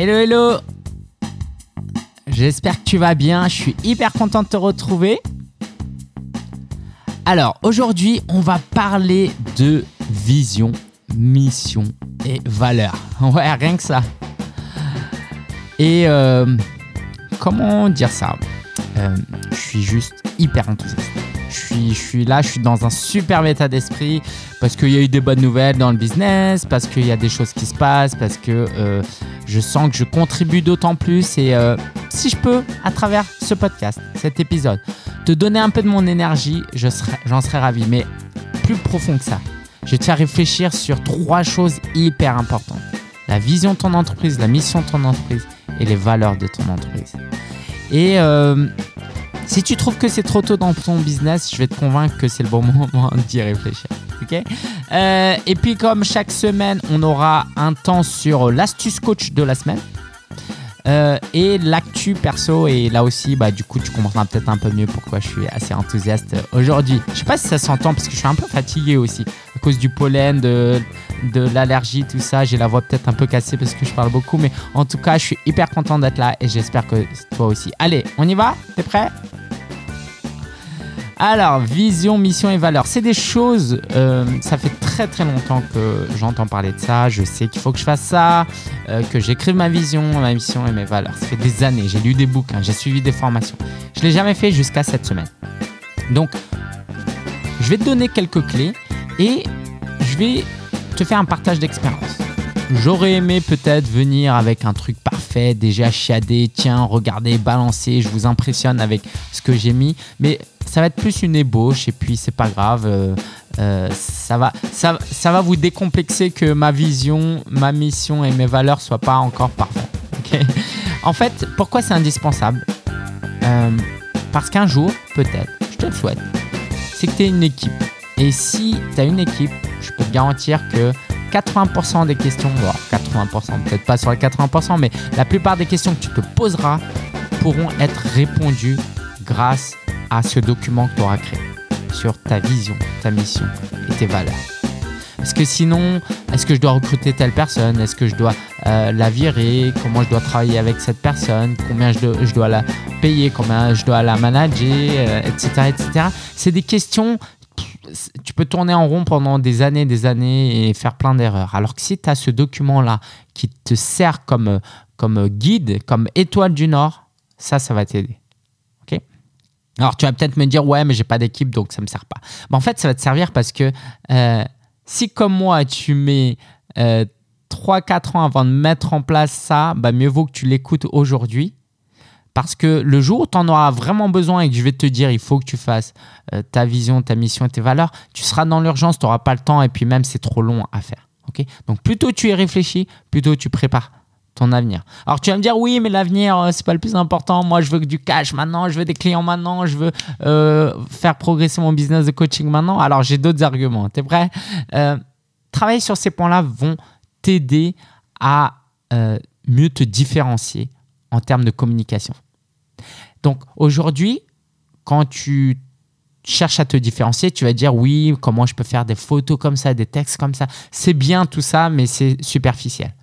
Hello, hello J'espère que tu vas bien, je suis hyper content de te retrouver. Alors, aujourd'hui, on va parler de vision, mission et valeur. Ouais, rien que ça. Et euh, comment dire ça? Euh, Je suis juste hyper enthousiaste. Je suis, là, je suis dans un super état d'esprit parce qu'il y a eu des bonnes nouvelles dans le business, parce qu'il y a des choses qui se passent, parce que euh, je sens que je contribue d'autant plus. Et euh, si je peux, à travers ce podcast, cet épisode, te donner un peu de mon énergie, j'en serais, serais ravi. Mais plus profond que ça, je tiens à réfléchir sur trois choses hyper importantes. La vision de ton entreprise, la mission de ton entreprise et les valeurs de ton entreprise. Et euh, si tu trouves que c'est trop tôt dans ton business, je vais te convaincre que c'est le bon moment d'y réfléchir. euh, et puis comme chaque semaine, on aura un temps sur l'astuce coach de la semaine. Euh, et l'actu perso, et là aussi, bah, du coup, tu comprendras peut-être un peu mieux pourquoi je suis assez enthousiaste aujourd'hui. Je sais pas si ça s'entend parce que je suis un peu fatigué aussi à cause du pollen, de, de l'allergie, tout ça. J'ai la voix peut-être un peu cassée parce que je parle beaucoup, mais en tout cas, je suis hyper content d'être là et j'espère que toi aussi. Allez, on y va? T'es prêt? Alors, vision, mission et valeur. C'est des choses, euh, ça fait très très longtemps que j'entends parler de ça. Je sais qu'il faut que je fasse ça, euh, que j'écrive ma vision, ma mission et mes valeurs. Ça fait des années. J'ai lu des bouquins, j'ai suivi des formations. Je ne l'ai jamais fait jusqu'à cette semaine. Donc, je vais te donner quelques clés et je vais te faire un partage d'expérience. J'aurais aimé peut-être venir avec un truc parfait, déjà chiadé, tiens, regardez, balancez, je vous impressionne avec ce que j'ai mis. Mais ça va être plus une ébauche et puis c'est pas grave. Euh, euh, ça, va, ça, va vous décomplexer que ma vision, ma mission et mes valeurs soient pas encore parfaites. en fait, pourquoi c'est indispensable? Euh, Parce qu'un jour, peut-être, je te le souhaite, c'est que tu es une équipe. Et si tu as une équipe, je peux te garantir que 80% des questions, bon, 80%, peut-être pas sur les 80%, mais la plupart des questions que tu te poseras pourront être répondues grâce à ce document que tu auras créé sur ta vision, ta mission et tes valeurs. Parce que sinon, est-ce que je dois recruter telle personne? Est-ce que je dois euh, la virer? Comment je dois travailler avec cette personne? Combien je dois, je dois la payer? Combien je dois la manager? Etc. Euh, etc. C'est des questions tu peux tourner en rond pendant des années, des années et faire plein d'erreurs. Alors que si tu as ce document-là qui te sert comme, guide, comme étoile du Nord, ça, ça va t'aider. Alors tu vas peut-être me dire, ouais, mais j'ai pas d'équipe, donc ça me sert pas. Mais en fait, ça va te servir parce que euh, si comme moi, tu mets... Euh, 3-4 ans avant de mettre en place ça, bah mieux vaut que tu l'écoutes aujourd'hui parce que le jour où tu en auras vraiment besoin et que je vais te dire, il faut que tu fasses euh, ta vision, ta mission et tes valeurs, tu seras dans l'urgence, tu n'auras pas le temps et puis même c'est trop long à faire. Donc plutôt tu y réfléchis, plutôt tu prépares ton avenir. Alors tu vas me dire, oui, mais l'avenir, euh, c'est pas le plus important. Moi, je veux que du cash maintenant, je veux des clients maintenant, je veux euh, faire progresser mon business de coaching maintenant. Alors j'ai d'autres arguments. Tu es prêt Travailler sur ces points-là vont t'aider à mieux te différencier en termes de communication. Donc aujourd'hui, quand tu cherches à te différencier, tu vas dire oui, comment je peux faire des photos comme ça, des textes comme ça. C'est bien tout ça, mais c'est superficiel.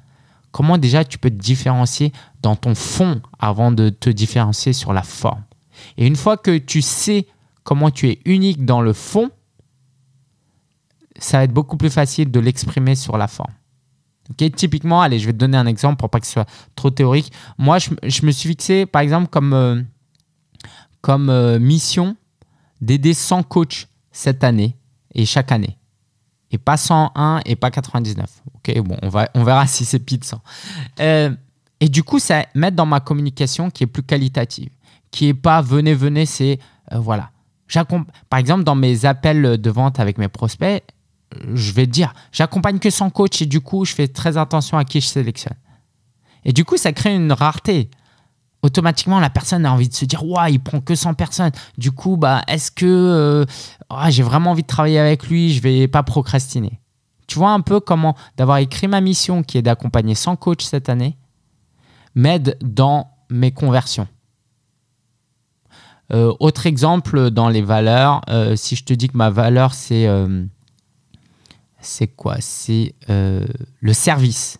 Comment déjà tu peux te différencier dans ton fond avant de te différencier sur la forme? Et une fois que tu sais comment tu es unique dans le fond, ça va être beaucoup plus facile de l'exprimer sur la forme. typiquement, allez, je vais te donner un exemple pour pas que ce soit trop théorique. Moi, je, me suis fixé, par exemple, comme euh, comme euh, mission d'aider 100 coachs cette année et chaque année. Et pas 101 et pas 99. Ok, bon, on, va, on verra si c'est pile de 100. et du coup, ça mettre dans ma communication qui est plus qualitative, qui est pas venez, venez, c'est euh, voilà. Par exemple, dans mes appels de vente avec mes prospects, je vais dire, j'accompagne que 100 coachs et du coup, je fais très attention à qui je sélectionne. Et du coup, ça crée une rareté automatiquement la personne a envie de se dire waouh il prend que 100 personnes. Du coup bah est-ce que euh, ah, j'ai vraiment envie de travailler avec lui je vais pas procrastiner. Tu vois un peu comment d'avoir écrit ma mission qui est d'accompagner 100 coachs cette année m'aide dans mes conversions. Euh, autre exemple dans les valeurs euh, si je te dis que ma valeur c'est c'est quoi? C'est le service.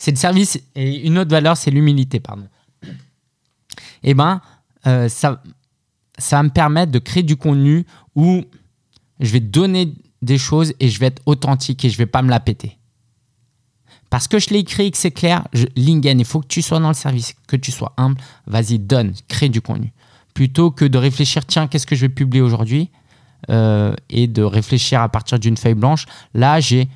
C'est le service et une autre valeur, c'est l'humilité, pardon. Eh ben, euh, ça, va me permettre de créer du contenu où je vais donner des choses et je vais être authentique et je vais pas me la péter. Parce que je l'ai écrit que c'est clair, Lingen, il faut que tu sois dans le service, que tu sois humble, vas-y, donne, crée du contenu. Plutôt que de réfléchir, tiens, qu'est-ce que je vais publier aujourd'hui euh, et de réfléchir à partir d'une feuille blanche. Là, j'ai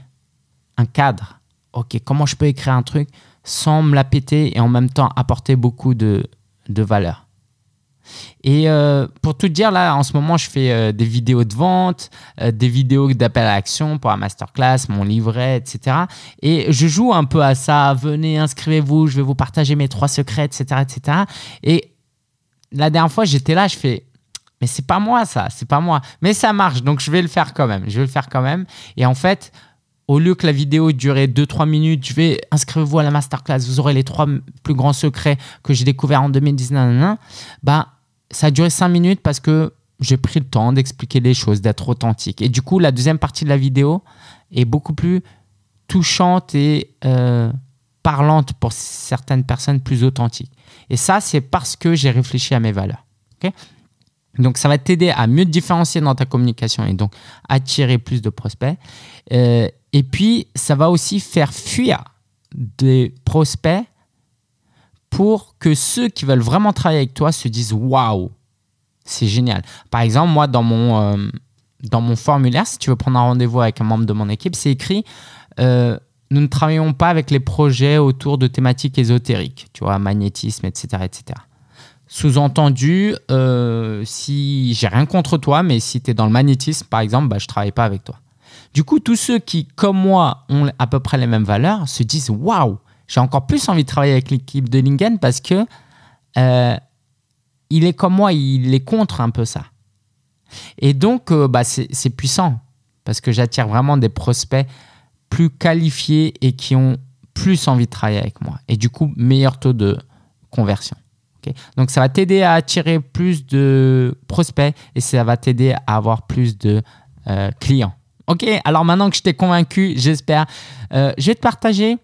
un cadre. Ok, comment je peux écrire un truc sans me la péter et en même temps apporter beaucoup de, de valeur. Et euh, pour tout dire, là, en ce moment, je fais euh, des vidéos de vente, des vidéos d'appel à l'action pour la masterclass, mon livret, etc. Et je joue un peu à ça. Venez, inscrivez-vous, je vais vous partager mes trois secrets, etc. etc. Et la dernière fois, j'étais là, je fais, mais c'est pas moi ça, c'est pas moi. Mais ça marche, donc je vais le faire quand même. Je vais le faire quand même. Et en fait, au lieu que la vidéo dure 2-3 minutes, je vais inscrivez-vous à la masterclass, vous aurez les trois plus grands secrets que j'ai découverts en 2019. Bah, ça a duré 5 minutes parce que j'ai pris le temps d'expliquer les choses, d'être authentique. Et du coup, la deuxième partie de la vidéo est beaucoup plus touchante et euh, parlante pour certaines personnes plus authentiques. Et ça, c'est parce que j'ai réfléchi à mes valeurs. Donc, ça va t'aider à mieux te différencier dans ta communication et donc attirer plus de prospects. Euh, et puis, ça va aussi faire fuir des prospects pour que ceux qui veulent vraiment travailler avec toi se disent waouh, c'est génial. Par exemple, moi, dans mon, euh, dans mon formulaire, si tu veux prendre un rendez-vous avec un membre de mon équipe, c'est écrit euh, nous ne travaillons pas avec les projets autour de thématiques ésotériques, tu vois, magnétisme, etc. etc. Sous-entendu, euh, si j'ai rien contre toi, mais si tu es dans le magnétisme, par exemple, bah, je travaille pas avec toi. Du coup, tous ceux qui, comme moi, ont à peu près les mêmes valeurs, se disent Waouh, j'ai encore plus envie de travailler avec l'équipe de Lingen parce que euh, il est comme moi, il est contre un peu ça. Et donc, euh, bah, c'est puissant parce que j'attire vraiment des prospects plus qualifiés et qui ont plus envie de travailler avec moi. Et du coup, meilleur taux de conversion. Donc ça va t'aider à attirer plus de prospects et ça va t'aider à avoir plus de euh, clients. Ok, alors maintenant que je t'ai convaincu, j'espère, euh, je vais te partager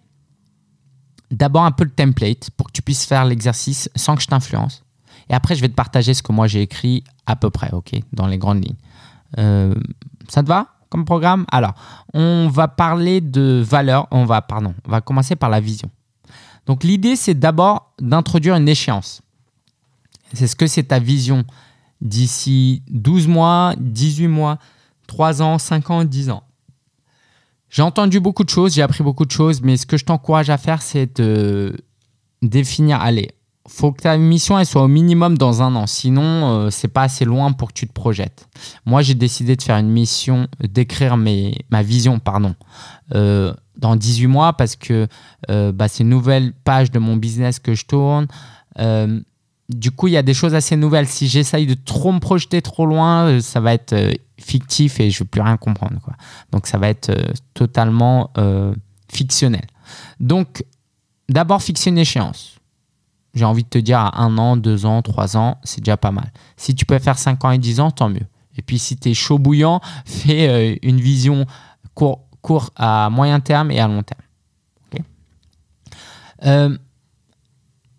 d'abord un peu le template pour que tu puisses faire l'exercice sans que je t'influence. Et après, je vais te partager ce que moi j'ai écrit à peu près, ok, dans les grandes lignes. Euh, ça te va comme programme? Alors, on va parler de valeur. On va, pardon, on va commencer par la vision. Donc l'idée, c'est d'abord d'introduire une échéance. C'est ce que c'est ta vision d'ici 12 mois, 18 mois, 3 ans, 5 ans, 10 ans. J'ai entendu beaucoup de choses, j'ai appris beaucoup de choses, mais ce que je t'encourage à faire, c'est de définir, allez, faut que ta mission elle soit au minimum dans un an, sinon euh, c'est pas assez loin pour que tu te projettes. Moi j'ai décidé de faire une mission, d'écrire ma vision, pardon, euh, dans 18 mois parce que euh, bah, c'est une nouvelle page de mon business que je tourne du coup, il y a des choses assez nouvelles. Si j'essaye de trop me projeter trop loin, euh, ça va être euh, fictif et je ne vais plus rien comprendre. Donc, ça va être euh, totalement fictionnel. Donc, d'abord, fixer une échéance. J'ai envie de te dire à un an, deux ans, trois ans, c'est déjà pas mal. Si tu peux faire cinq ans et dix ans, tant mieux. Et puis, si tu es chaud bouillant, fais une vision court, court, à moyen terme et à long terme.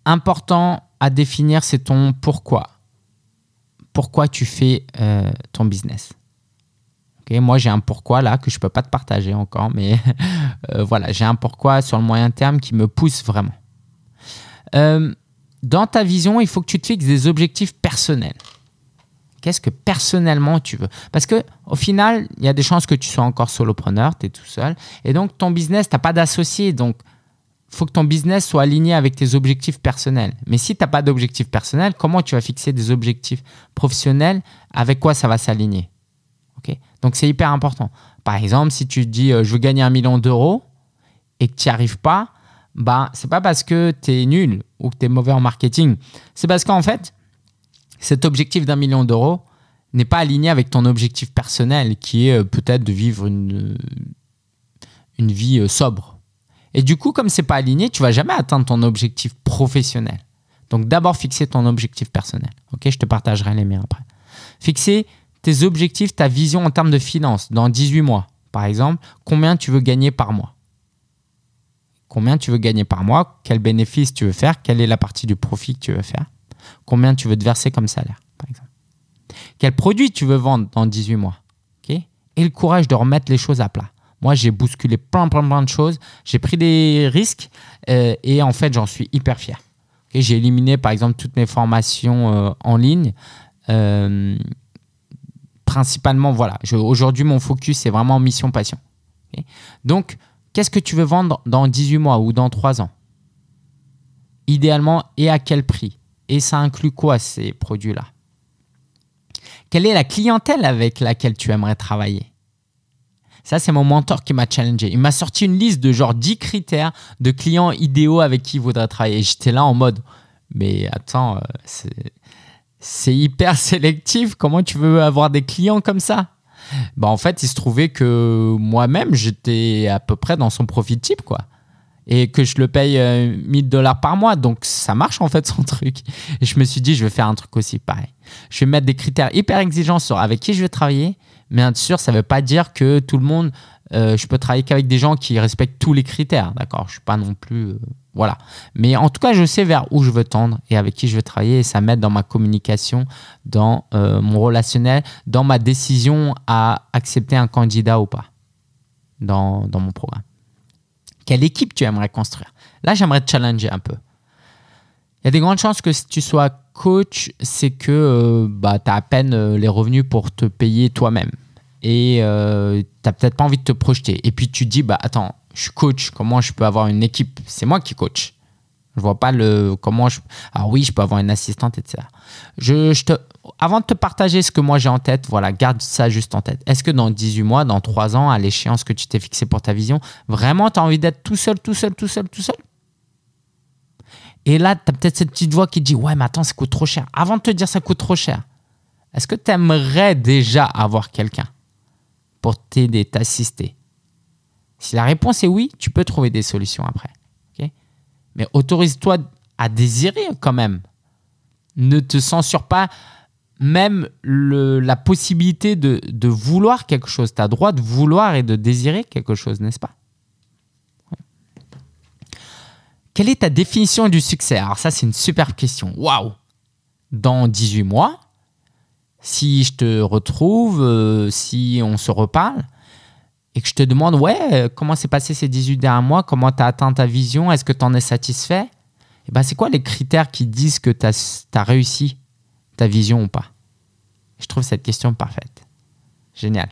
important à définir, c'est ton pourquoi. Pourquoi tu fais euh, ton business. moi, j'ai un pourquoi là que je peux pas te partager encore, mais euh, voilà, j'ai un pourquoi sur le moyen terme qui me pousse vraiment. Euh, dans ta vision, il faut que tu te fixes des objectifs personnels. Qu'est-ce que personnellement tu veux? Parce que au final, il y a des chances que tu sois encore solopreneur, tu es tout seul. Et donc, ton business, tu pas d'associé. Donc, faut que ton business soit aligné avec tes objectifs personnels. Mais si tu n'as pas d'objectifs personnels, comment tu vas fixer des objectifs professionnels? Avec quoi ça va s'aligner? Donc c'est hyper important. Par exemple, si tu dis euh, je veux gagner un million d'euros et que tu n'y arrives pas, bah, c'est pas parce que tu es nul ou que tu es mauvais en marketing. C'est parce qu'en fait, cet objectif d'un million d'euros n'est pas aligné avec ton objectif personnel qui est euh, peut-être de vivre une, une vie euh, sobre et du coup, comme c'est pas aligné, tu vas jamais atteindre ton objectif professionnel. Donc d'abord fixer ton objectif personnel. Ok, je te partagerai les miens après. Fixer tes objectifs, ta vision en termes de finances dans 18 mois. Par exemple, combien tu veux gagner par mois? Combien tu veux gagner par mois? Quel bénéfice tu veux faire? Quelle est la partie du profit que tu veux faire? Combien tu veux te verser comme salaire, par exemple? Quel produit tu veux vendre dans 18 mois? Et le courage de remettre les choses à plat. Moi, j'ai bousculé plein, plein, plein de choses. J'ai pris des risques euh, et en fait, j'en suis hyper fier. j'ai éliminé, par exemple, toutes mes formations euh, en ligne. Euh, principalement, voilà. Aujourd'hui, mon focus, c'est vraiment mission passion. Donc, qu'est-ce que tu veux vendre dans 18 mois ou dans 3 ans? Idéalement, et à quel prix? Et ça inclut quoi ces produits-là? Quelle est la clientèle avec laquelle tu aimerais travailler? Ça, c'est mon mentor qui m'a challengé. Il m'a sorti une liste de genre 10 critères de clients idéaux avec qui il voudrait travailler. Et j'étais là en mode, mais attends, euh, c'est hyper sélectif. Comment tu veux avoir des clients comme ça? Bah, En fait, il se trouvait que moi-même, j'étais à peu près dans son profil type, quoi. Et que je le paye 1000 euh, dollars par mois. Donc, ça marche en fait son truc. Et je me suis dit, je vais faire un truc aussi pareil. Je vais mettre des critères hyper exigeants sur avec qui je vais travailler mais bien sûr, ça ne veut pas dire que tout le monde, euh, je peux travailler qu'avec des gens qui respectent tous les critères, d'accord? Je ne suis pas non plus... Euh, voilà. Mais en tout cas, je sais vers où je veux tendre et avec qui je veux travailler et ça m'aide dans ma communication, dans euh, mon relationnel, dans ma décision à accepter un candidat ou pas dans, dans mon programme. Quelle équipe tu aimerais construire? Là, j'aimerais te challenger un peu. Il y a des grandes chances que si tu sois coach, c'est que bah, tu as à peine les revenus pour te payer toi-même et euh, tu n'as peut-être pas envie de te projeter. Et puis tu dis, bah attends, je suis coach, comment je peux avoir une équipe? C'est moi qui coach. Je vois pas le comment je. Alors oui, je peux avoir une assistante, etc. Je, te, avant de te partager ce que moi j'ai en tête, voilà, garde ça juste en tête. Est-ce que dans 18 mois, dans 3 ans, à l'échéance que tu t'es fixé pour ta vision, vraiment tu as envie d'être tout seul, tout seul, tout seul, tout seul? Et là, tu as peut-être cette petite voix qui dit Ouais, mais attends, ça coûte trop cher. Avant de te dire ça coûte trop cher, est-ce que tu aimerais déjà avoir quelqu'un? Pour t'aider, t'assister Si la réponse est oui, tu peux trouver des solutions après. Mais autorise-toi à désirer quand même. Ne te censure pas même la possibilité de, de vouloir quelque chose. Tu as droit de vouloir et de désirer quelque chose, n'est-ce pas? Quelle est ta définition du succès? Alors ça, c'est une super question. Waouh Dans 18 mois, si je te retrouve, euh, si on se reparle, et que je te demande, ouais, comment s'est passé ces 18 derniers mois, comment tu as atteint ta vision, est-ce que tu en es satisfait? Et eh ben, C'est quoi les critères qui disent que tu as, réussi ta vision ou pas? Je trouve cette question parfaite. Génial.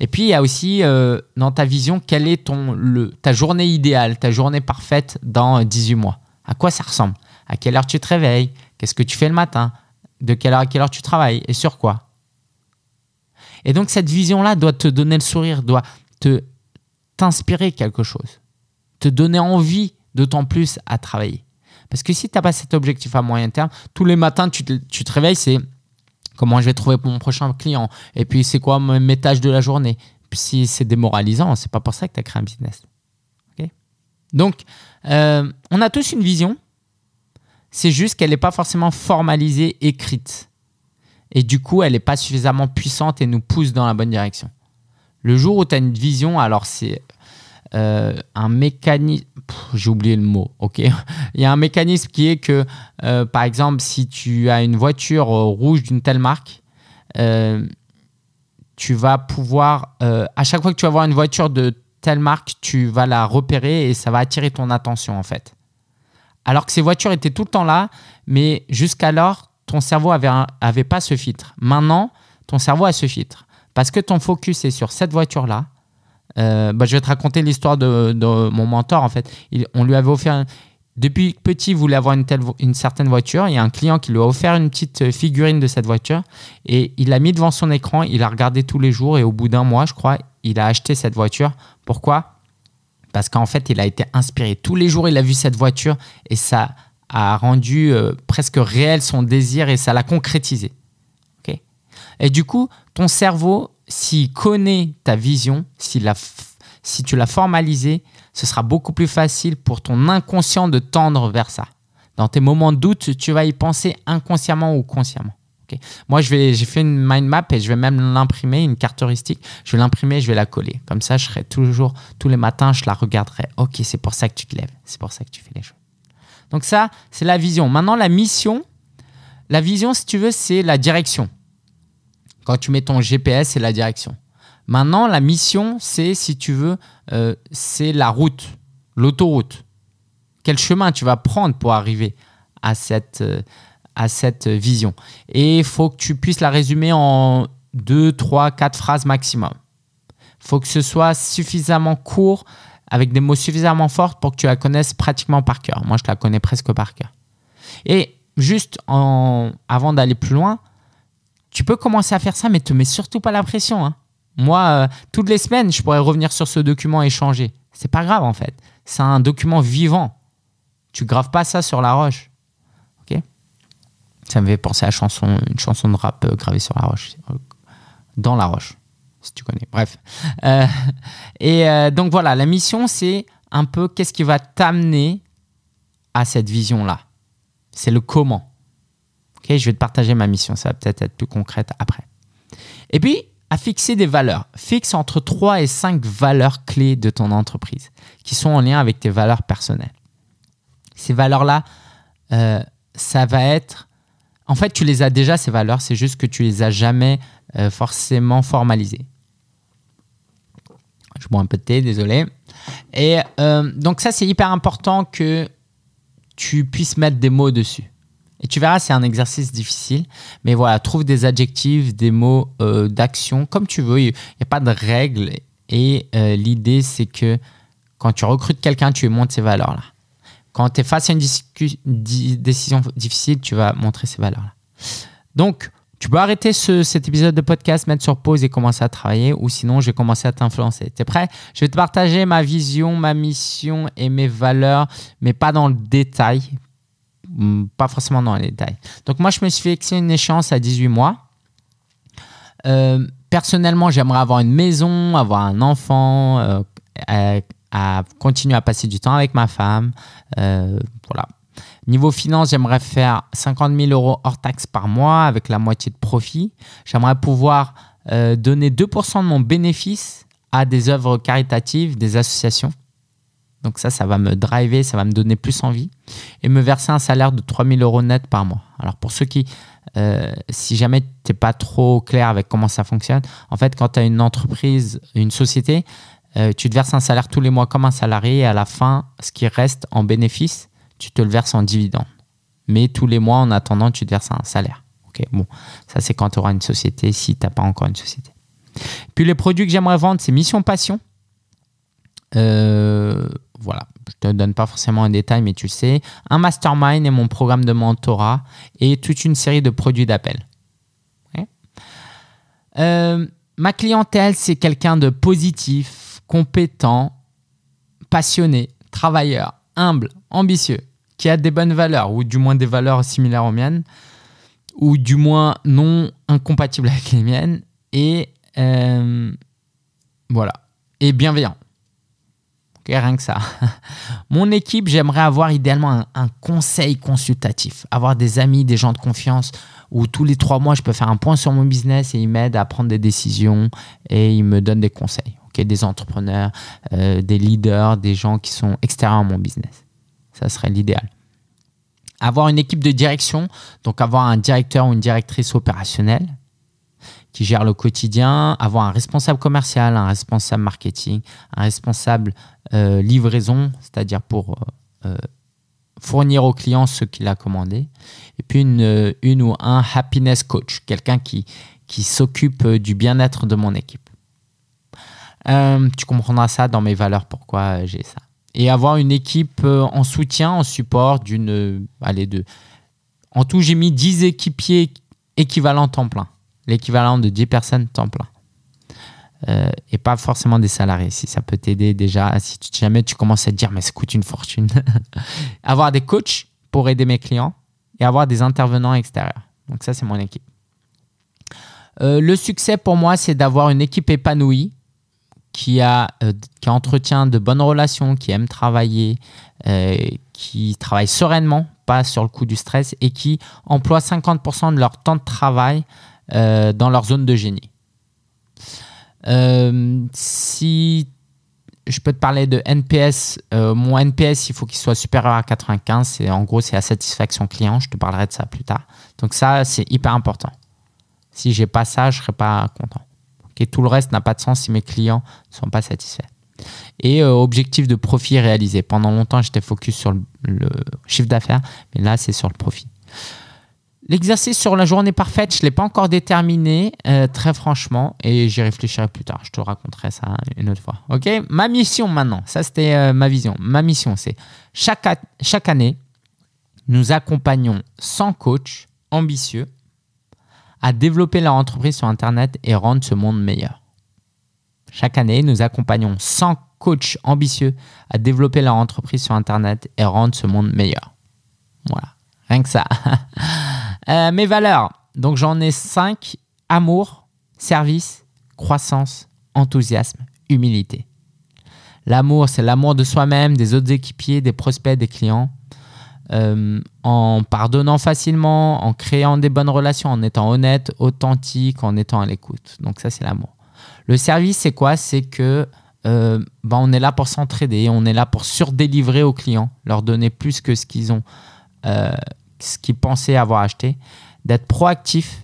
Et puis, il y a aussi, euh, dans ta vision, quelle est ton, le, ta journée idéale, ta journée parfaite dans 18 mois? À quoi ça ressemble? À quelle heure tu te réveilles? Qu'est-ce que tu fais le matin? De quelle heure à quelle heure tu travailles et sur quoi. Et donc cette vision-là doit te donner le sourire, doit te t'inspirer quelque chose, te donner envie d'autant plus à travailler. Parce que si tu n'as pas cet objectif à moyen terme, tous les matins, tu te, réveilles, c'est comment je vais trouver mon prochain client, et puis c'est quoi mes tâches de la journée. Si c'est démoralisant, c'est pas pour ça que tu as créé un business. donc, euh, on a tous une vision, c'est juste qu'elle n'est pas forcément formalisée, écrite. Et du coup, elle n'est pas suffisamment puissante et nous pousse dans la bonne direction. Le jour où tu as une vision, alors c'est euh, un mécanisme, j'ai oublié le mot, ok Il y a un mécanisme qui est que, euh, par exemple, si tu as une voiture euh, rouge d'une telle marque, tu vas pouvoir, à chaque fois que tu vas voir une voiture de telle marque, tu vas la repérer et ça va attirer ton attention en fait alors que ces voitures étaient tout le temps là, mais jusqu'alors, ton cerveau avait, pas ce filtre. Maintenant, ton cerveau a ce filtre. Parce que ton focus est sur cette voiture-là. Euh, bah, je vais te raconter l'histoire de, mon mentor, en fait. on lui avait offert... depuis petit, il voulait avoir une, telle, une certaine voiture. Il y a un client qui lui a offert une petite figurine de cette voiture. Et il l'a mis devant son écran. Il a regardé tous les jours. Et au bout d'un mois, je crois, il a acheté cette voiture. Pourquoi? Parce qu'en fait, il a été inspiré. Tous les jours, il a vu cette voiture et ça a rendu euh, presque réel son désir et ça l'a concrétisé. et du coup, ton cerveau, s'il connaît ta vision, si tu l'as formalisé, ce sera beaucoup plus facile pour ton inconscient de tendre vers ça. Dans tes moments de doute, tu vas y penser inconsciemment ou consciemment. Moi, j'ai fait une mind map et je vais même l'imprimer, une carte heuristique. Je vais l'imprimer, je vais la coller. Comme ça, je serai toujours, tous les matins, je la regarderai. Ok, c'est pour ça que tu te lèves. C'est pour ça que tu fais les choses. Donc ça, c'est la vision. Maintenant, la mission. La vision, si tu veux, c'est la direction. Quand tu mets ton GPS, c'est la direction. Maintenant, la mission, c'est, si tu veux, euh, c'est la route, l'autoroute. Quel chemin tu vas prendre pour arriver à cette, euh, à cette vision. Et il faut que tu puisses la résumer en deux, trois, quatre phrases maximum. Il faut que ce soit suffisamment court, avec des mots suffisamment forts pour que tu la connaisses pratiquement par cœur. Moi, je la connais presque par cœur. Et juste en, avant d'aller plus loin, tu peux commencer à faire ça, mais te mets surtout pas la pression. Hein. Moi, euh, toutes les semaines, je pourrais revenir sur ce document et changer. C'est pas grave en fait. C'est un document vivant. Tu graves pas ça sur la roche. Ça me fait penser à une chanson de rap euh, gravée sur la roche. Dans la roche, si tu connais. Bref. Euh, et donc voilà, la mission, c'est un peu qu'est-ce qui va t'amener à cette vision-là. C'est le comment. Ok Je vais te partager ma mission. Ça va peut-être être plus concrète après. Et puis, à fixer des valeurs. Fixe entre 3 et 5 valeurs clés de ton entreprise qui sont en lien avec tes valeurs personnelles. Ces valeurs-là, euh, ça va être... En fait, tu les as déjà, ces valeurs, c'est juste que tu les as jamais euh, forcément formalisées. Je bois un peu de thé, désolé. Et euh, donc ça, c'est hyper important que tu puisses mettre des mots dessus. Et tu verras, c'est un exercice difficile. Mais voilà, trouve des adjectifs, des mots euh, d'action, comme tu veux. Il n'y a pas de règles. Et l'idée, c'est que quand tu recrutes quelqu'un, tu lui montres ces valeurs-là. Quand tu es face à une décision difficile, tu vas montrer ces valeurs-là. Donc, tu peux arrêter cet épisode de podcast, mettre sur pause et commencer à travailler, ou sinon, je vais commencer à t'influencer. Tu es prêt? Je vais te partager ma vision, ma mission et mes valeurs, mais pas dans le détail, Mm, pas forcément dans les détails. Donc moi, je me suis fixé une échéance à 18 mois. Euh, personnellement, j'aimerais avoir une maison, avoir un enfant, euh, à, continuer à passer du temps avec ma femme. Euh, voilà. Niveau finance, j'aimerais faire 50 000 euros hors taxe par mois avec la moitié de profit. J'aimerais pouvoir donner 2% de mon bénéfice à des œuvres caritatives, des associations. Donc ça, ça va me driver, ça va me donner plus envie et me verser un salaire de 3000 euros net par mois. Alors pour ceux qui, euh, si jamais tu n'es pas trop clair avec comment ça fonctionne, en fait, quand tu as une entreprise, une société, euh, tu te verses un salaire tous les mois comme un salarié et à la fin, ce qui reste en bénéfice, tu te le verses en dividende. Mais tous les mois, en attendant, tu te verses un salaire. Ok, bon, ça c'est quand tu auras une société, si tu n'as pas encore une société. Puis les produits que j'aimerais vendre, c'est Mission Passion. Euh, voilà, je te donne pas forcément un détail, mais tu sais, un mastermind et mon programme de mentorat et toute une série de produits d'appel. Euh, ma clientèle, c'est quelqu'un de positif, compétent, passionné, travailleur, humble, ambitieux, qui a des bonnes valeurs, ou du moins des valeurs similaires aux miennes, ou du moins non incompatibles avec les miennes, et euh, voilà, et bienveillant rien que ça. Mon équipe, j'aimerais avoir idéalement un, conseil consultatif, avoir des amis, des gens de confiance où tous les trois mois, je peux faire un point sur mon business et ils m'aident à prendre des décisions et ils me donnent des conseils. Des entrepreneurs, euh, des leaders, des gens qui sont extérieurs à mon business. Ça serait l'idéal. Avoir une équipe de direction, donc avoir un directeur ou une directrice opérationnelle qui gère le quotidien, avoir un responsable commercial, un responsable marketing, un responsable euh, livraison, c'est-à-dire pour euh, fournir au client ce qu'il a commandé, et puis une, ou un happiness coach, quelqu'un qui s'occupe du bien-être de mon équipe. Tu comprendras ça dans mes valeurs, pourquoi j'ai ça. Et avoir une équipe en soutien, en support d'une... allez, de... En tout, j'ai mis 10 équipiers équivalents temps plein l'équivalent de 10 personnes temps plein. Euh, et pas forcément des salariés. Si ça peut t'aider déjà, si jamais tu commences à te dire mais ça coûte une fortune. avoir des coachs pour aider mes clients et avoir des intervenants extérieurs. Donc ça, c'est mon équipe. Euh, le succès pour moi, c'est d'avoir une équipe épanouie qui, a, euh, entretient de bonnes relations, qui aime travailler, qui travaille sereinement pas sur le coup du stress et qui emploient 50% de leur temps de travail euh, dans leur zone de génie. Euh, si je peux te parler de NPS, euh, mon NPS, il faut qu'il soit supérieur à 95. Et en gros, c'est la satisfaction client. Je te parlerai de ça plus tard. Donc ça, c'est hyper important. Si j'ai pas ça, je serai pas content. Okay, tout le reste n'a pas de sens si mes clients ne sont pas satisfaits. Et euh, objectif de profit réalisé. Pendant longtemps, j'étais focus sur le, chiffre d'affaires, mais là, c'est sur le profit. L'exercice sur la journée parfaite, je ne l'ai pas encore déterminé, euh, très franchement, et j'y réfléchirai plus tard. Je te raconterai ça une autre fois. Ok? Ma mission maintenant, ça c'était euh, ma vision. Ma mission, c'est chaque, chaque année, nous accompagnons 100 coachs ambitieux à développer leur entreprise sur Internet et rendre ce monde meilleur. Chaque année, nous accompagnons 100 coachs ambitieux à développer leur entreprise sur Internet et rendre ce monde meilleur. Voilà, rien que ça. Euh, mes valeurs, donc j'en ai 5. Amour, service, croissance, enthousiasme, humilité. L'amour, c'est l'amour de soi-même, des autres équipiers, des prospects, des clients. Euh, en pardonnant facilement, en créant des bonnes relations, en étant honnête, authentique, en étant à l'écoute. Donc ça, c'est l'amour. Le service, c'est quoi? C'est que euh, ben, on est là pour s'entraider, on est là pour surdélivrer aux clients, leur donner plus que ce qu'ils ont, euh, ce qu'ils pensaient avoir acheté, d'être proactif,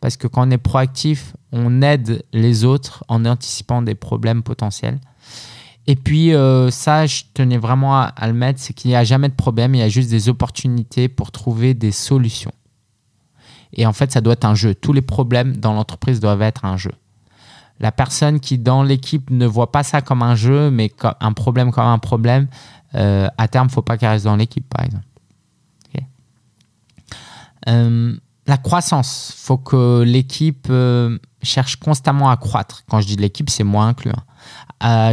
parce que quand on est proactif, on aide les autres en anticipant des problèmes potentiels. Et puis euh, ça, je tenais vraiment à, le mettre, c'est qu'il n'y a jamais de problème, il y a juste des opportunités pour trouver des solutions. Et en fait, ça doit être un jeu. Tous les problèmes dans l'entreprise doivent être un jeu la personne qui dans l'équipe ne voit pas ça comme un jeu, mais comme un problème comme un problème, euh, à terme, il ne faut pas qu'elle reste dans l'équipe, par exemple. Euh, la croissance, il faut que l'équipe cherche constamment à croître. Quand je dis l'équipe, c'est moi inclus. Hein.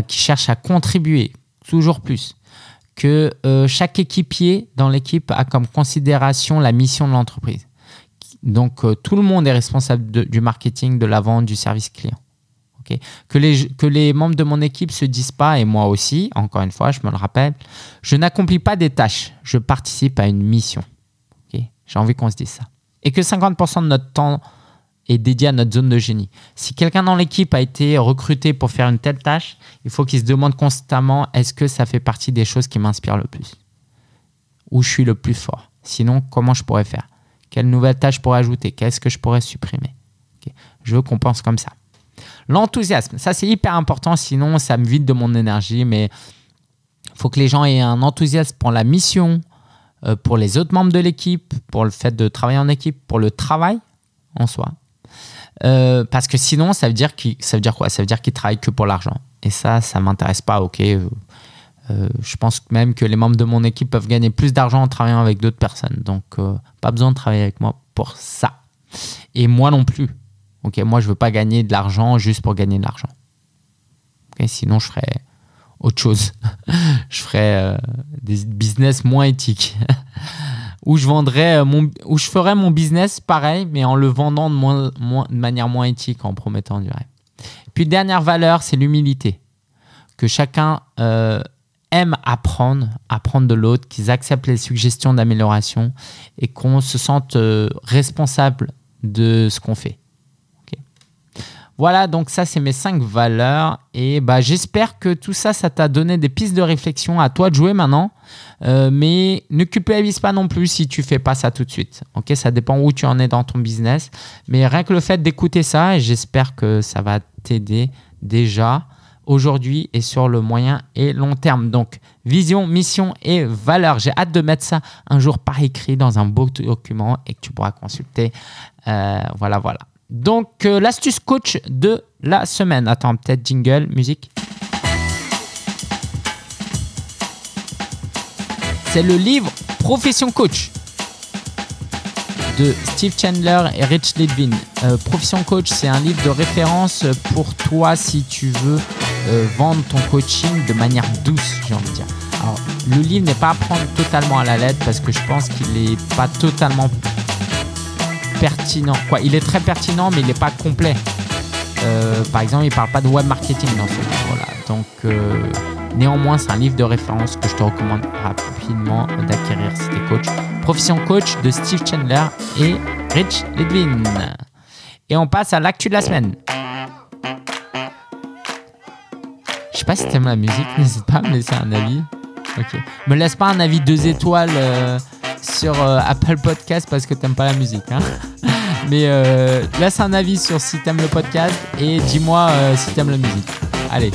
Qui cherche à contribuer toujours plus. Que chaque équipier dans l'équipe a comme considération la mission de l'entreprise. Donc tout le monde est responsable du marketing, de la vente, du service client. Que, les, que les membres de mon équipe se disent pas, et moi aussi, encore une fois, je me le rappelle, je n'accomplis pas des tâches, je participe à une mission. J'ai envie qu'on se dise ça. Et que 50% de notre temps est dédié à notre zone de génie. Si quelqu'un dans l'équipe a été recruté pour faire une telle tâche, il faut qu'il se demande constamment est-ce que ça fait partie des choses qui m'inspirent le plus? Où je suis le plus fort? Sinon, comment je pourrais faire? Quelle nouvelle tâche je pourrais ajouter? Qu'est-ce que je pourrais supprimer? Je veux qu'on pense comme ça. L'enthousiasme, ça c'est hyper important, sinon ça me vide de mon énergie, mais il faut que les gens aient un enthousiasme pour la mission, euh, pour les autres membres de l'équipe, pour le fait de travailler en équipe, pour le travail en soi. Euh, parce que sinon, ça veut dire ça veut dire quoi? Ça veut dire qu'ils travaillent que pour l'argent. Et ça, ça m'intéresse pas. Ok, euh, je pense même que les membres de mon équipe peuvent gagner plus d'argent en travaillant avec d'autres personnes. Donc, pas besoin de travailler avec moi pour ça. Et moi non plus. Ok, moi, je veux pas gagner de l'argent juste pour gagner de l'argent. sinon, je ferais autre chose. je ferais euh, des business moins éthiques. où je vendrais euh, où je ferais mon business pareil, mais en le vendant de, manière moins éthique, en promettant du rêve. Puis dernière valeur, c'est l'humilité. Que chacun euh, aime apprendre, apprendre de l'autre, qu'ils acceptent les suggestions d'amélioration et qu'on se sente responsable de ce qu'on fait. Voilà, donc ça, c'est mes cinq valeurs. Et bah, j'espère que tout ça, ça t'a donné des pistes de réflexion. À toi de jouer maintenant. Euh, mais ne culpabilise pas non plus si tu fais pas ça tout de suite. Ok, ça dépend où tu en es dans ton business. Mais rien que le fait d'écouter ça, j'espère que ça va t'aider déjà aujourd'hui et sur le moyen et long terme. Donc, vision, mission et valeur. J'ai hâte de mettre ça un jour par écrit dans un beau document et que tu pourras consulter. Euh, voilà, voilà. Donc, euh, l'astuce coach de la semaine. Attends, peut-être jingle, musique. C'est le livre Profession Coach de Steve Chandler et Rich Litvin. Euh, Profession Coach, c'est un livre de référence pour toi si tu veux euh, vendre ton coaching de manière douce, j'ai envie de dire. Alors, le livre n'est pas à prendre totalement à la lettre parce que je pense qu'il n'est pas totalement pertinent. Quoi, il est très pertinent, mais il n'est pas complet. Euh, par exemple, il parle pas de web marketing dans ce Voilà. Donc, euh, Néanmoins, c'est un livre de référence que je te recommande rapidement d'acquérir si tu coach. Profession coach de Steve Chandler et Rich Ledwin. Et on passe à l'actu de la semaine. Je sais pas si tu aimes la musique, n'hésite pas à me laisser un avis. Ok. Me laisse pas un avis deux étoiles euh, sur euh, Apple Podcast parce que t'aimes pas la musique. Hein. Mais euh, laisse un avis sur si t'aimes le podcast et dis-moi si t'aimes la musique. Allez.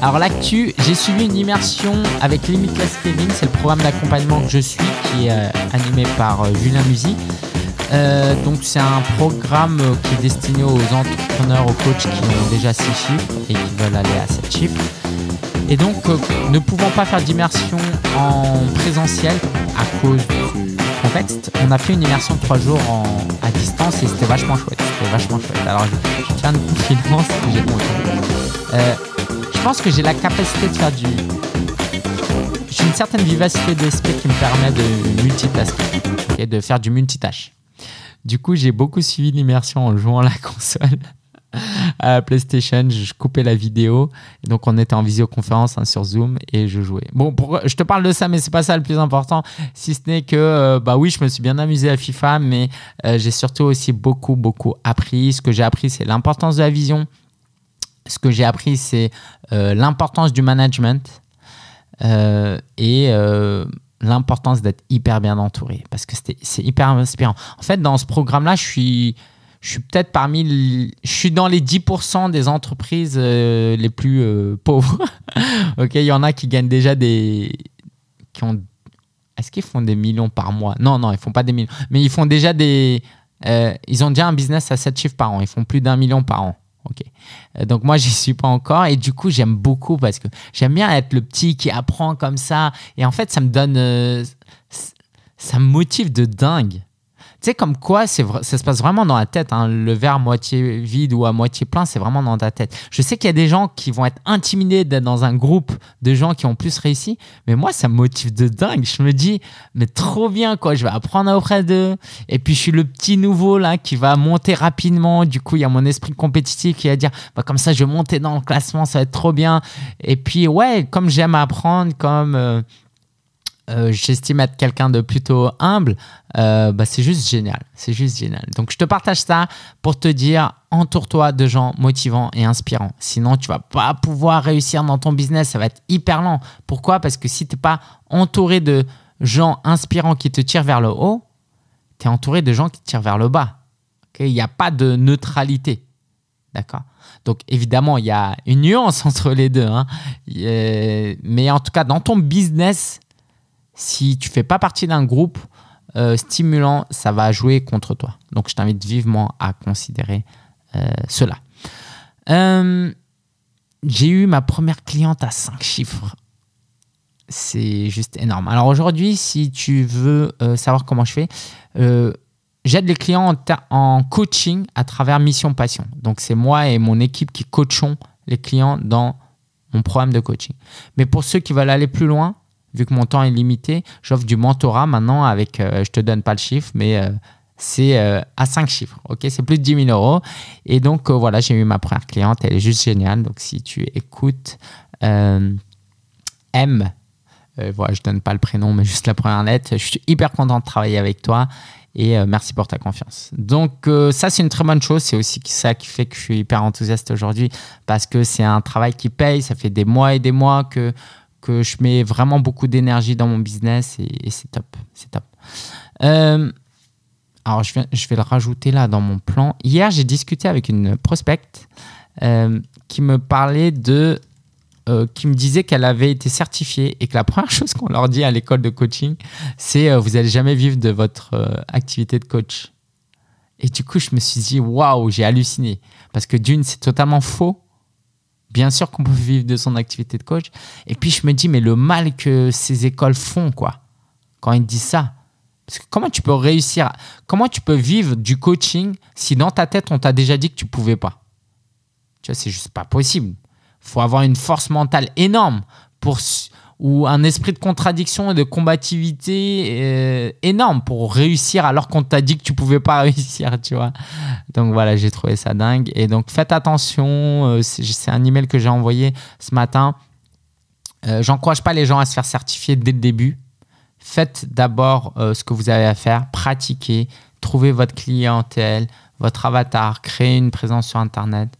Alors l'actu, j'ai suivi une immersion avec Limitless Kevin, c'est le programme d'accompagnement que je suis qui est animé par Julien Musique. donc c'est un programme qui est destiné aux entrepreneurs, aux coachs qui ont déjà 6 chiffres et qui veulent aller à 7 chiffres. Et donc, euh, ne pouvant pas faire d'immersion en présentiel à cause du contexte, on a fait une immersion de trois jours à distance et c'était vachement chouette. C'était vachement chouette. Alors, je, tiens une confidence que j'ai euh, Je pense que j'ai la capacité de faire du. J'ai une certaine vivacité d'esprit qui me permet de multitasking, et de faire du multitâche. Du coup, j'ai beaucoup suivi l'immersion en jouant à la console à la PlayStation, je coupais la vidéo. donc, on était en visioconférence hein, sur Zoom et je jouais. Bon, je te parle de ça, mais c'est pas ça le plus important. Si ce n'est que, euh, bah oui, je me suis bien amusé à FIFA, mais euh, j'ai surtout aussi beaucoup, beaucoup appris. Ce que j'ai appris, c'est l'importance de la vision. Ce que j'ai appris, c'est euh, l'importance du management et l'importance d'être hyper bien entouré parce que c'est hyper inspirant. En fait, dans ce programme-là, je suis je suis peut-être parmi. Je suis dans les 10% des entreprises euh, les plus euh, pauvres. ok, il y en a qui gagnent déjà des. qui ont. Est-ce qu'ils font des millions par mois? Non, non, ils font pas des millions. Mais ils font déjà des. Euh, ils ont déjà un business à 7 chiffres par an. Ils font plus d'un million par an. Ok. Donc moi, j'y suis pas encore. Et du coup, j'aime beaucoup parce que j'aime bien être le petit qui apprend comme ça. Et en fait, ça me donne. ça me motive de dingue. Tu sais, comme quoi, ça se passe vraiment dans la tête. Hein. Le verre moitié vide ou à moitié plein, c'est vraiment dans ta tête. Je sais qu'il y a des gens qui vont être intimidés d'être dans un groupe de gens qui ont plus réussi, mais moi, ça me motive de dingue. Je me dis, mais trop bien, quoi. Je vais apprendre auprès d'eux. Et puis, je suis le petit nouveau, là, qui va monter rapidement. Du coup, il y a mon esprit compétitif qui va dire, bah, comme ça, je vais monter dans le classement, ça va être trop bien. Et puis, ouais, comme j'aime apprendre, comme. Euh, euh, j'estime être quelqu'un de plutôt humble, euh, bah, c'est juste génial. C'est juste génial. Donc, je te partage ça pour te dire entoure-toi de gens motivants et inspirants. Sinon, tu vas pas pouvoir réussir dans ton business. Ça va être hyper lent. Pourquoi? Parce que si tu n'es pas entouré de gens inspirants qui te tirent vers le haut, tu es entouré de gens qui te tirent vers le bas. Il n'y a pas de neutralité. D'accord? Donc évidemment, il y a une nuance entre les deux. Hein. Mais en tout cas, dans ton business, si tu fais pas partie d'un groupe euh, stimulant, ça va jouer contre toi. Donc je t'invite vivement à considérer euh, cela. Euh, j'ai eu ma première cliente à 5 chiffres. C'est juste énorme. Alors aujourd'hui, si tu veux savoir comment je fais, j'aide les clients en, en, coaching à travers Mission Passion. Donc c'est moi et mon équipe qui coachons les clients dans mon programme de coaching. Mais pour ceux qui veulent aller plus loin, vu que mon temps est limité, j'offre du mentorat maintenant avec, euh, je te donne pas le chiffre, mais euh, c'est euh, à 5 chiffres. Ok, c'est plus de 10 000 euros. Et donc voilà, j'ai eu ma première cliente, elle est juste géniale. Donc si tu écoutes M, voilà, je donne pas le prénom, mais juste la première lettre, je suis hyper content de travailler avec toi. Et merci pour ta confiance. Donc ça, c'est une très bonne chose. C'est aussi ça qui fait que je suis hyper enthousiaste aujourd'hui parce que c'est un travail qui paye. Ça fait des mois et des mois que que je mets vraiment beaucoup d'énergie dans mon business et, c'est top. C'est top. Euh, alors, je vais, le rajouter là dans mon plan. Hier, j'ai discuté avec une prospecte euh, qui me parlait de. Euh, qui me disait qu'elle avait été certifiée et que la première chose qu'on leur dit à l'école de coaching, c'est vous n'allez jamais vivre de votre activité de coach. Et du coup, je me suis dit, waouh, j'ai halluciné. Parce que d'une, c'est totalement faux. Bien sûr qu'on peut vivre de son activité de coach. Et puis je me dis, mais le mal que ces écoles font, quoi, quand ils disent ça. Parce que comment tu peux réussir, comment tu peux vivre du coaching si dans ta tête on t'a déjà dit que tu pouvais pas? Tu vois, c'est juste pas possible. Faut avoir une force mentale énorme pour ou un esprit de contradiction et de combativité énorme pour réussir alors qu'on t'a dit que tu pouvais pas réussir, tu vois. Donc voilà, j'ai trouvé ça dingue. Et donc faites attention, euh, c'est un email que j'ai envoyé ce matin. Euh, J'encourage pas les gens à se faire certifier dès le début. Faites d'abord euh, ce que vous avez à faire, pratiquez, trouvez votre clientèle, votre avatar, créez une présence sur Internet,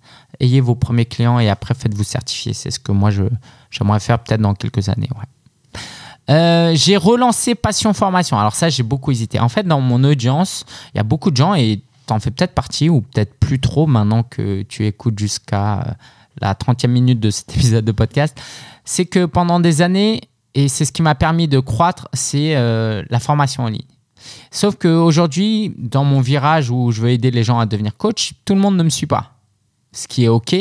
ayez vos premiers clients et après faites-vous certifier. C'est ce que moi j'aimerais faire peut-être dans quelques années. Euh, j'ai relancé Passion Formation. Alors ça, j'ai beaucoup hésité. En fait, dans mon audience, il y a beaucoup de gens et tu en fais peut-être partie ou peut-être plus trop maintenant que tu écoutes jusqu'à euh, la 30e minute de cet épisode de podcast. C'est que pendant des années, et c'est ce qui m'a permis de croître, c'est euh, la formation en ligne. Sauf qu'aujourd'hui, dans mon virage où je veux aider les gens à devenir coach, tout le monde ne me suit pas. Ce qui est OK.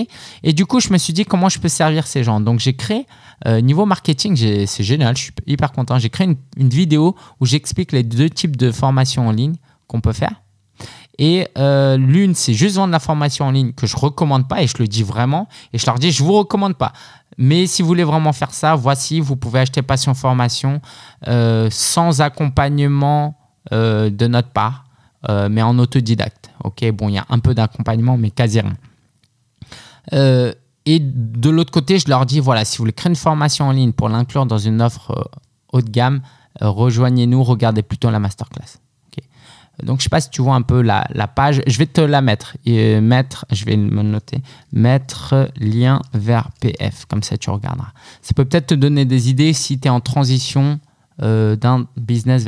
Et du coup, je me suis dit comment je peux servir ces gens. Donc, j'ai créé, euh, niveau marketing, c'est génial, je suis hyper content. J'ai créé une, vidéo où j'explique les deux types de formations en ligne qu'on peut faire. Et euh, l'une, c'est juste vendre la formation en ligne que je recommande pas et je le dis vraiment. Et je leur dis, je vous recommande pas. Mais si vous voulez vraiment faire ça, voici, vous pouvez acheter Passion Formation euh, sans accompagnement de notre part, mais en autodidacte. Ok, bon, il y a un peu d'accompagnement, mais quasi rien. Euh, et de l'autre côté, je leur dis voilà, si vous voulez créer une formation en ligne pour l'inclure dans une offre haut de gamme, rejoignez-nous, regardez plutôt la masterclass. Donc, je ne sais pas si tu vois un peu la, page. Je vais te la mettre. Et mettre, je vais me noter. Mettre lien vers PF. Comme ça, tu regarderas. Ça peut peut-être te donner des idées si tu es en transition d'un business vers